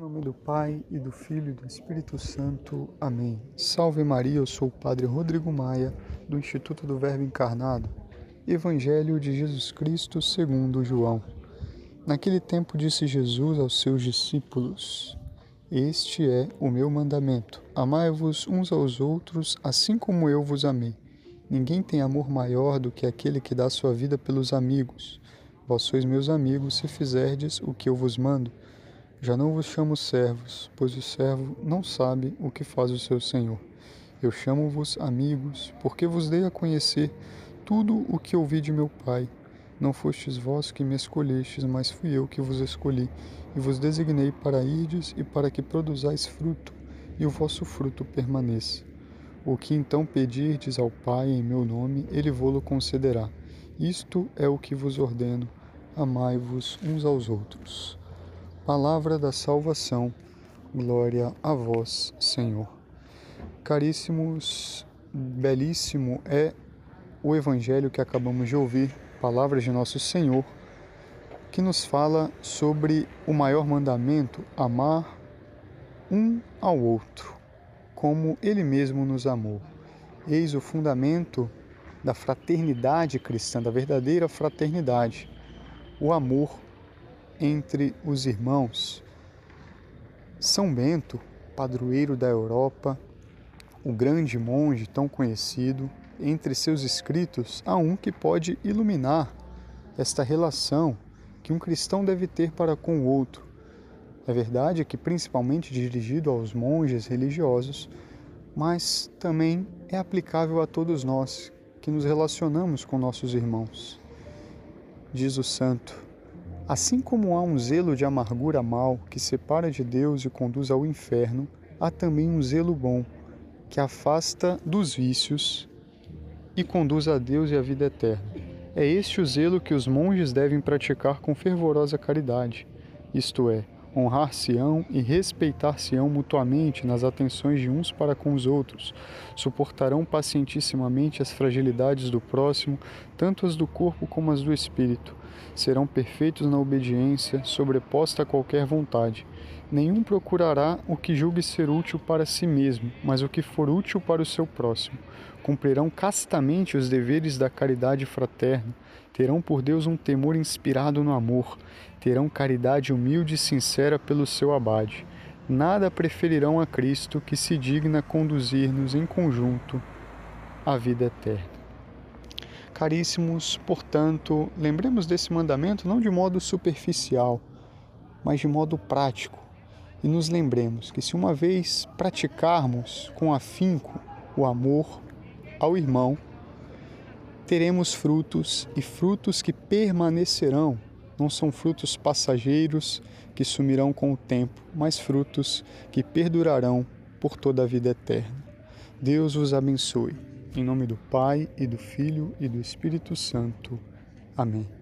Em nome do Pai e do Filho e do Espírito Santo. Amém. Salve Maria, eu sou o Padre Rodrigo Maia, do Instituto do Verbo Encarnado. Evangelho de Jesus Cristo segundo João. Naquele tempo disse Jesus aos seus discípulos: Este é o meu mandamento: amai-vos uns aos outros, assim como eu vos amei. Ninguém tem amor maior do que aquele que dá sua vida pelos amigos. Vós sois meus amigos se fizerdes o que eu vos mando. Já não vos chamo servos, pois o servo não sabe o que faz o seu senhor. Eu chamo-vos amigos, porque vos dei a conhecer tudo o que ouvi de meu Pai. Não fostes vós que me escolhestes, mas fui eu que vos escolhi, e vos designei para irdes e para que produzais fruto, e o vosso fruto permaneça. O que então pedirdes ao Pai em meu nome, ele vô-lo concederá. Isto é o que vos ordeno: amai-vos uns aos outros. Palavra da salvação, glória a vós, Senhor. Caríssimos, belíssimo é o evangelho que acabamos de ouvir, palavras de nosso Senhor, que nos fala sobre o maior mandamento, amar um ao outro, como ele mesmo nos amou. Eis o fundamento da fraternidade cristã, da verdadeira fraternidade, o amor entre os irmãos. São Bento, padroeiro da Europa, o grande monge tão conhecido, entre seus escritos há um que pode iluminar esta relação que um cristão deve ter para com o outro. É verdade que principalmente dirigido aos monges religiosos, mas também é aplicável a todos nós que nos relacionamos com nossos irmãos. Diz o santo: Assim como há um zelo de amargura mal que separa de Deus e conduz ao inferno, há também um zelo bom que afasta dos vícios e conduz a Deus e à vida eterna. É este o zelo que os monges devem praticar com fervorosa caridade, isto é, honrar-se-ão e respeitar-se-ão mutuamente nas atenções de uns para com os outros, suportarão pacientissimamente as fragilidades do próximo, tanto as do corpo como as do espírito, serão perfeitos na obediência, sobreposta a qualquer vontade. Nenhum procurará o que julgue ser útil para si mesmo, mas o que for útil para o seu próximo. Cumprirão castamente os deveres da caridade fraterna, terão por Deus um temor inspirado no amor, terão caridade humilde e sincera pelo seu abade. Nada preferirão a Cristo que se digna conduzir-nos em conjunto à vida eterna. Caríssimos, portanto, lembremos desse mandamento não de modo superficial, mas de modo prático. E nos lembremos que se uma vez praticarmos com afinco o amor ao irmão, teremos frutos e frutos que permanecerão. Não são frutos passageiros que sumirão com o tempo, mas frutos que perdurarão por toda a vida eterna. Deus os abençoe. Em nome do Pai, e do Filho, e do Espírito Santo. Amém.